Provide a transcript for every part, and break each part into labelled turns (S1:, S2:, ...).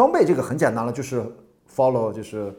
S1: 装备这个很简单了，就是 follow，就是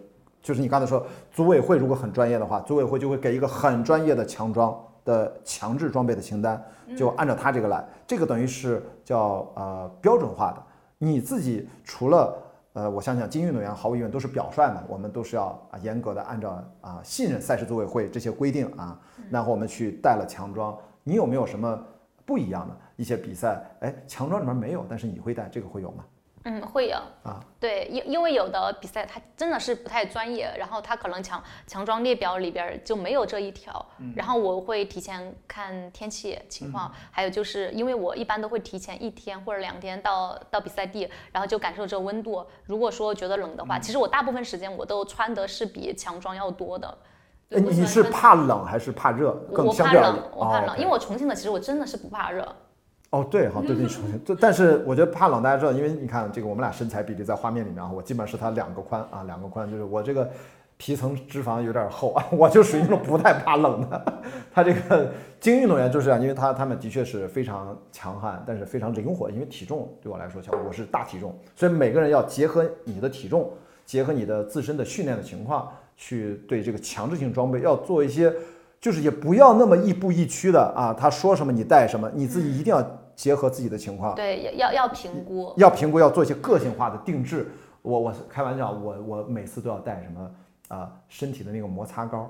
S1: 就是你刚才说组委会如果很专业的话，组委会就会给一个很专业的强装的强制装备的清单，就按照他这个来，这个等于是叫呃标准化的。你自己除了呃，我想想，精英运动员毫无疑问都是表率嘛，我们都是要啊严格的按照啊信任赛事组委会这些规定啊，然后我们去带了强装。你有没有什么不一样的一些比赛？哎，强装里面没有，但是你会带，这个会有吗？
S2: 嗯，会有
S1: 啊，
S2: 对，因因为有的比赛它真的是不太专业，然后它可能强强装列表里边就没有这一条，然后我会提前看天气情况，还有就是因为我一般都会提前一天或者两天到到比赛地，然后就感受这个温度。如果说觉得冷的话，其实我大部分时间我都穿的是比强装要多的。
S1: 你是怕冷还是怕热？
S2: 我怕冷，我怕冷，因为我重庆的，其实我真的是不怕热。
S1: 哦，对，好，对对，重庆，这但是我觉得怕冷，大家知道，因为你看这个我们俩身材比例在画面里面啊，我基本上是他两个宽啊，两个宽，就是我这个皮层脂肪有点厚啊，我就属于那种不太怕冷的。他这个精英运动员就是这样，因为他他们的确是非常强悍，但是非常灵活，因为体重对我来说，像我是大体重，所以每个人要结合你的体重，结合你的自身的训练的情况，去对这个强制性装备要做一些，就是也不要那么亦步亦趋的啊，他说什么你带什么，你自己一定要。结合自己的情况，
S2: 对，要要评估，
S1: 要评估，要做一些个性化的定制。我我开玩笑，我我每次都要带什么啊，身体的那个摩擦膏，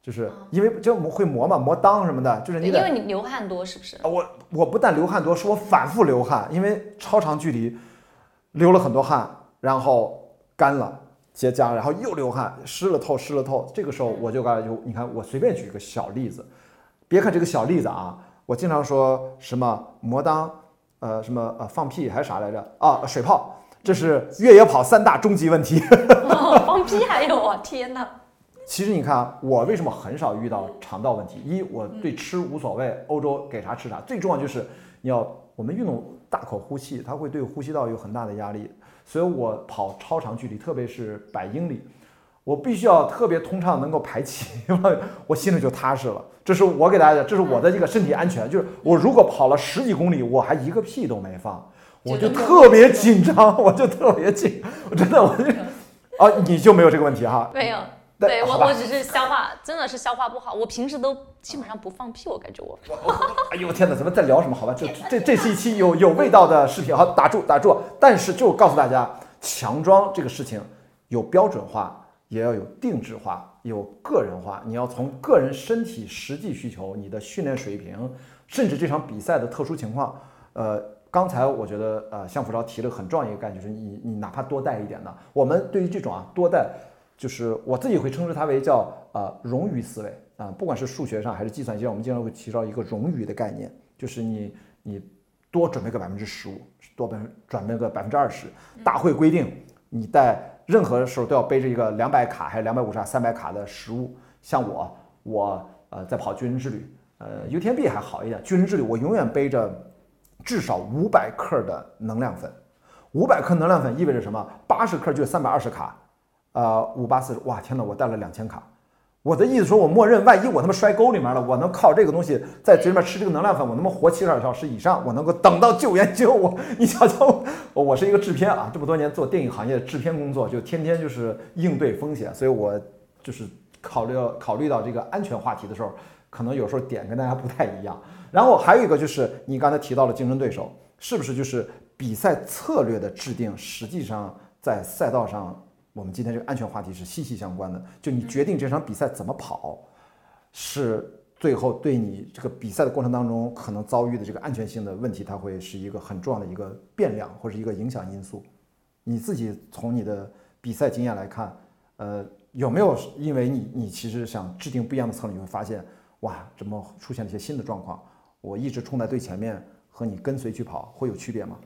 S1: 就是因为就会磨嘛，磨裆什么的，就是你
S2: 因为你流汗多是不是？
S1: 我我不但流汗多，是我反复流汗，因为超长距离流了很多汗，然后干了结痂，然后又流汗，湿了透，湿了透。这个时候我就该就你看，我随便举一个小例子，别看这个小例子啊。我经常说什么摩裆，呃，什么呃放屁还是啥来着啊？水泡，这是越野跑三大终极问题。
S2: 放屁还有啊？天哪！
S1: 其实你看啊，我为什么很少遇到肠道问题？一，我对吃无所谓，欧洲给啥吃啥。最重要就是你要我们运动大口呼气，它会对呼吸道有很大的压力。所以我跑超长距离，特别是百英里。我必须要特别通畅，能够排气，我心里就踏实了。这是我给大家讲，这是我的一个身体安全。就是我如果跑了十几公里，我还一个屁都没放，我就特别紧张，我就特别紧，我真的我就啊，你就没有这个问题哈？
S2: 没有，对我我只是消化真的是消化不好。我平时都基本上不放屁，我感觉我。
S1: 哎呦天哪，咱们在聊什么？好吧，这这这是一期有有味道的视频。好，打住打住。但是就告诉大家，强装这个事情有标准化。也要有定制化，有个人化。你要从个人身体实际需求、你的训练水平，甚至这场比赛的特殊情况。呃，刚才我觉得，呃，向福超提了很重要一个概念，就是你你哪怕多带一点的，我们对于这种啊多带，就是我自己会称之它为叫呃冗余思维啊，不管是数学上还是计算机上，我们经常会提到一个冗余的概念，就是你你多准备个百分之十五，多准准备个百分之二十。大会规定你带。任何时候都要背着一个两百卡还是两百五十卡、三百卡的食物。像我，我呃在跑军人之旅，呃 UTMB 还好一点。军人之旅我永远背着至少五百克的能量粉。五百克能量粉意味着什么？八十克就三百二十卡，呃五八四十，哇天哪，我带了两千卡。我的意思说，我默认，万一我他妈摔沟里面了，我能靠这个东西在嘴里面吃这个能量粉，我他妈活七十二小时以上，我能够等到救援救我。你瞧瞧，我是一个制片啊，这么多年做电影行业制片工作，就天天就是应对风险，所以我就是考虑考虑到这个安全话题的时候，可能有时候点跟大家不太一样。然后还有一个就是你刚才提到了竞争对手，是不是就是比赛策略的制定，实际上在赛道上。我们今天这个安全话题是息息相关的，就你决定这场比赛怎么跑，是最后对你这个比赛的过程当中可能遭遇的这个安全性的问题，它会是一个很重要的一个变量或者一个影响因素。你自己从你的比赛经验来看，呃，有没有因为你你其实想制定不一样的策略，你会发现哇，怎么出现了一些新的状况？我一直冲在最前面，和你跟随去跑会有区别吗？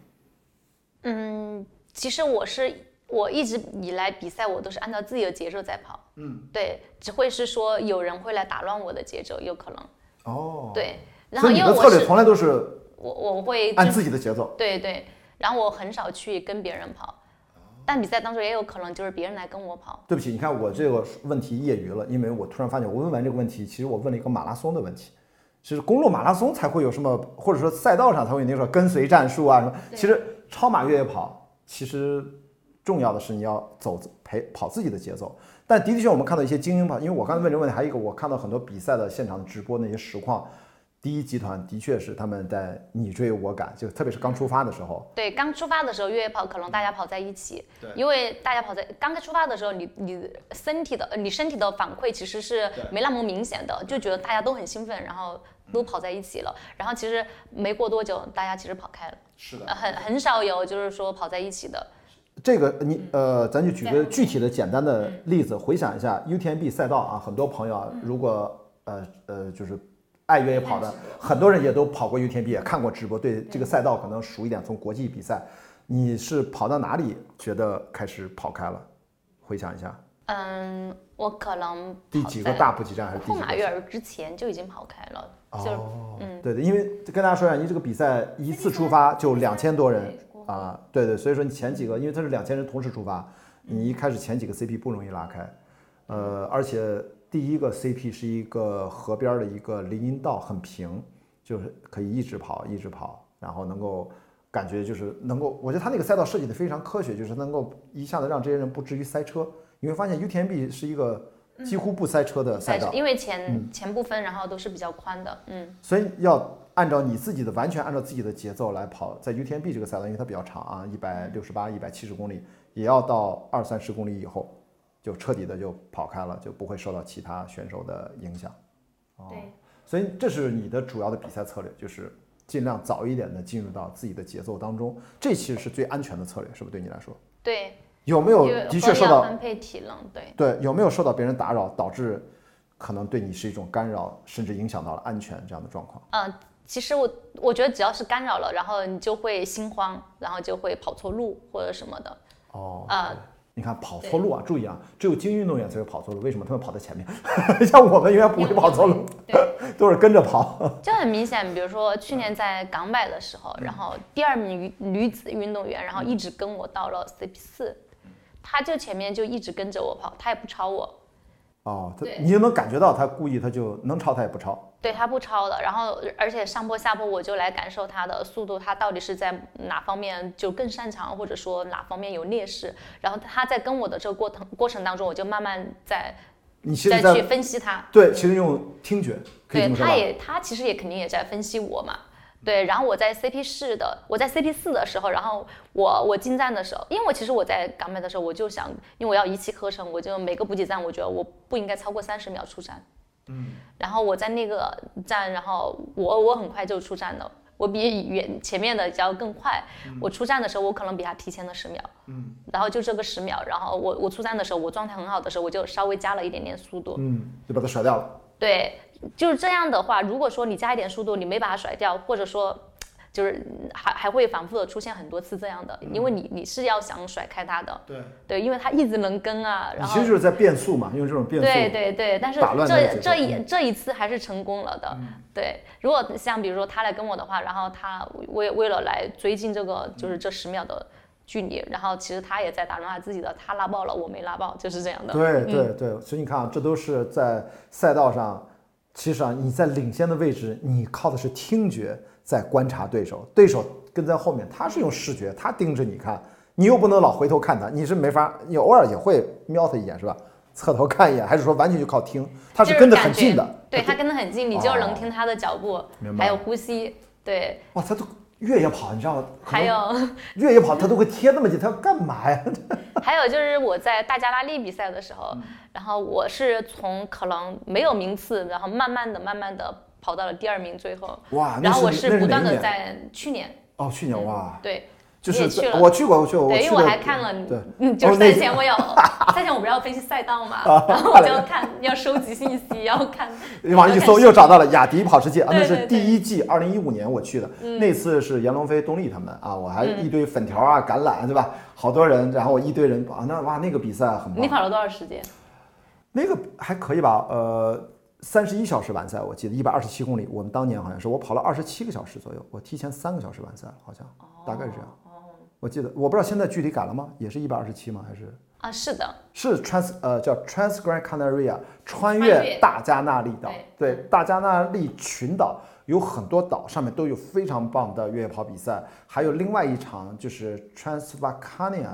S2: 嗯，其实我是。我一直以来比赛，我都是按照自己的节奏在跑。
S1: 嗯，
S2: 对，只会是说有人会来打乱我的节奏，有可能。
S1: 哦，
S2: 对。然后因为我
S1: 策略从来都是
S2: 我我会
S1: 按自己的节奏。
S2: 对对。然后我很少去跟别人跑，但比赛当中也有可能就是别人来跟我跑。
S1: 对不起，你看我这个问题业余了，因为我突然发现，我问完这个问题，其实我问了一个马拉松的问题，其实公路马拉松才会有什么，或者说赛道上才会有那种跟随战术啊什么。其实超马越野跑其实。重要的是你要走陪跑自己的节奏。但的的确，我们看到一些精英跑，因为我刚才问这个问题，还有一个我看到很多比赛的现场直播那些实况。第一集团的确是他们在你追我赶，就特别是刚出发的时候。
S2: 对，刚出发的时候越野跑可能大家跑在一起，
S1: 对，
S2: 因为大家跑在刚开出发的时候，你你身体的你身体的反馈其实是没那么明显的，就觉得大家都很兴奋，然后都跑在一起了。然后其实没过多久，大家其实跑开了。
S1: 是的，
S2: 很很少有就是说跑在一起的。
S1: 这个你呃，咱就举个具体的简单的例子，回想一下 UTMB 赛道啊，很多朋友啊，如果呃呃就是。爱越野跑的很多人也都跑过 UTMB，也看过直播，对这个赛道可能熟一点。从国际比赛，你是跑到哪里觉得开始跑开了？回想一下。
S2: 嗯，我可能
S1: 第几个大补给站还是
S2: 后马约尔之前就已经跑开了。哦，嗯，
S1: 对的，因为跟大家说一下，你这个比赛一次出发就两千多人啊，对对，所以说你前几个，因为它是两千人同时出发，你一开始前几个 CP 不容易拉开，呃，而且。第一个 CP 是一个河边的一个林荫道，很平，就是可以一直跑，一直跑，然后能够感觉就是能够，我觉得他那个赛道设计的非常科学，就是能够一下子让这些人不至于塞车。你会发现 UTMB 是一个几乎不塞车的赛道，
S2: 因为前前部分然后都是比较宽的，嗯。
S1: 所以要按照你自己的完全按照自己的节奏来跑，在 UTMB 这个赛道，因为它比较长啊，一百六十八、一百七十公里，也要到二三十公里以后。就彻底的就跑开了，就不会受到其他选手的影响。
S2: 对，
S1: 所以这是你的主要的比赛策略，就是尽量早一点的进入到自己的节奏当中。这其实是最安全的策略，是不是对你来说？
S2: 对。
S1: 有没有的确受到
S2: 分配体能？对。
S1: 对，有没有受到别人打扰，导致可能对你是一种干扰，甚至影响到了安全这样的状况？
S2: 嗯，其实我我觉得只要是干扰了，然后你就会心慌，然后就会跑错路或者什么的。
S1: 哦。
S2: 啊。
S1: 你看跑错路啊！注意啊，只有精英运动员才会跑错路。为什么他们跑在前面？像我们永远不会跑错路，都是跟着跑。
S2: 这很明显，比如说去年在港百的时候，然后第二名女子运动员，然后一直跟我到了 CP 四，她就前面就一直跟着我跑，她也不超我。
S1: 哦，他你就能感觉到他故意，他就能超他也不超。
S2: 对他不超的，然后而且上坡下坡我就来感受他的速度，他到底是在哪方面就更擅长，或者说哪方面有劣势。然后他在跟我的这个过程过程当中，我就慢慢在你再去分析他。
S1: 对，其实用听觉。
S2: 对，他也他其实也肯定也在分析我嘛。对，然后我在 CP 四的，我在 CP 四的时候，然后我我进站的时候，因为我其实我在港美的时候，我就想，因为我要一气呵成，我就每个补给站，我觉得我不应该超过三十秒出站。
S1: 嗯。
S2: 然后我在那个站，然后我我很快就出站了，我比远前面的要更快。我出站的时候，我可能比他提前了十秒。
S1: 嗯。
S2: 然后就这个十秒，然后我我出站的时候，我状态很好的时候，我就稍微加了一点点速度。
S1: 嗯，就把它甩掉了。
S2: 对。就是这样的话，如果说你加一点速度，你没把它甩掉，或者说，就是还还会反复的出现很多次这样的，因为你你是要想甩开他的，
S1: 对
S2: 对，因为他一直能跟啊，然后
S1: 其实就是在变速嘛，用这种变速，
S2: 对对对，但是这这一这一次还是成功了的，对。如果像比如说他来跟我的话，然后他为为了来追进这个就是这十秒的距离，然后其实他也在打乱他自己的，他拉爆了，我没拉爆，就是这样的。
S1: 对对对，所以你看啊，这都是在赛道上。其实啊，你在领先的位置，你靠的是听觉在观察对手，对手跟在后面，他是用视觉，他盯着你看，你又不能老回头看他，你是没法，你偶尔也会瞄他一眼是吧？侧头看一眼，还是说完全就靠听？他
S2: 是
S1: 跟得很近的，
S2: 对他跟得很近，你就能听他的脚步，还有呼吸，对。
S1: 哇，他都。越野跑，你知道吗？
S2: 还有
S1: 越野跑，他都会贴那么近，他要干嘛呀？
S2: 还有就是我在大加拉利比赛的时候，然后我是从可能没有名次，然后慢慢的、慢慢的跑到了第二名，最后
S1: 哇，
S2: 然后我
S1: 是
S2: 不断的在去年
S1: 哦，去年哇，
S2: 对。
S1: 就是我去过，我去过，
S2: 对，因为我还看了，对，就是赛前我有 赛前我不是要分析赛道嘛，然后我就要看，要收集信息，要看。
S1: 网上一搜又找到了雅迪跑世界啊，那是第一季，二零一五年我去的，那次是严龙飞、东丽他们啊，我还一堆粉条啊、橄榄对吧？好多人，然后我一堆人啊，那哇那个比赛很棒。
S2: 你跑了多少时间？
S1: 那个还可以吧，呃，三十一小时完赛，我记得一百二十七公里，我们当年好像是我跑了二十七个小时左右，我提前三个小时完赛，好像大概是这样。我记得，我不知道现在具体改了吗？也是一百二十七吗？还是
S2: 啊，是的，
S1: 是 trans 呃叫 Transgran Canaria，穿越大加那利岛。对，大加那利群岛有很多岛，上面都有非常棒的越野跑比赛。还有另外一场就是 Transvacania，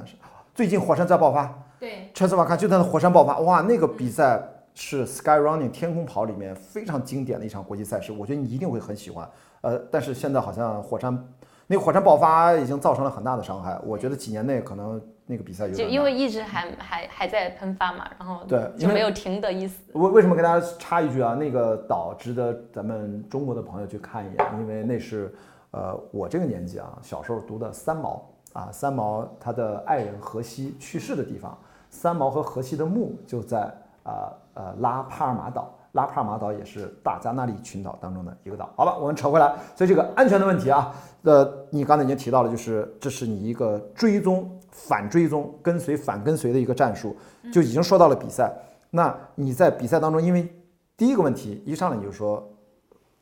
S1: 最近火山在爆发，
S2: 对
S1: ，trans vakia 就在那火山爆发，哇，那个比赛是 Sky Running 天空跑里面非常经典的一场国际赛事，我觉得你一定会很喜欢。呃，但是现在好像火山那个火山爆发已经造成了很大的伤害，我觉得几年内可能那个比赛有
S2: 就因为一直还还还在喷发嘛，然后
S1: 对
S2: 就没有停的意思。
S1: 为为什么跟大家插一句啊？那个岛值得咱们中国的朋友去看一眼，因为那是呃我这个年纪啊，小时候读的三毛啊，三毛他的爱人荷西去世的地方，三毛和荷西的墓就在啊呃拉帕尔马岛。拉帕马岛也是大加那利群岛当中的一个岛。好吧，我们扯回来，所以这个安全的问题啊，呃，你刚才已经提到了，就是这是你一个追踪、反追踪、跟随、反跟随的一个战术，就已经说到了比赛。那你在比赛当中，因为第一个问题一上来你就说，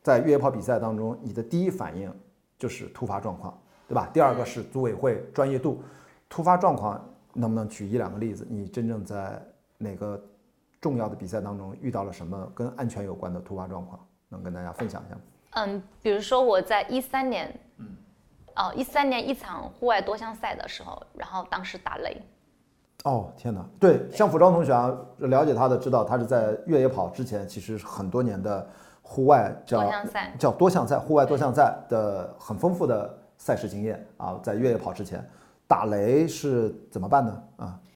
S1: 在越野跑比赛当中，你的第一反应就是突发状况，对吧？第二个是组委会专业度，突发状况能不能举一两个例子？你真正在哪个重要的比赛当中遇到了什么跟安全有关的突发状况，能跟大家分享一下吗？
S2: 嗯，比如说我在一三年，嗯，哦，一三年一场户外多项赛的时候，然后当时打雷，
S1: 哦，天哪！对，像服装同学啊，了解他的知道，他是在越野跑之前，其实很多年的户外叫
S2: 多项赛
S1: 叫多项赛，户外多项赛的很丰富的赛事经验啊，在越野跑之前，打雷是怎么办呢？啊，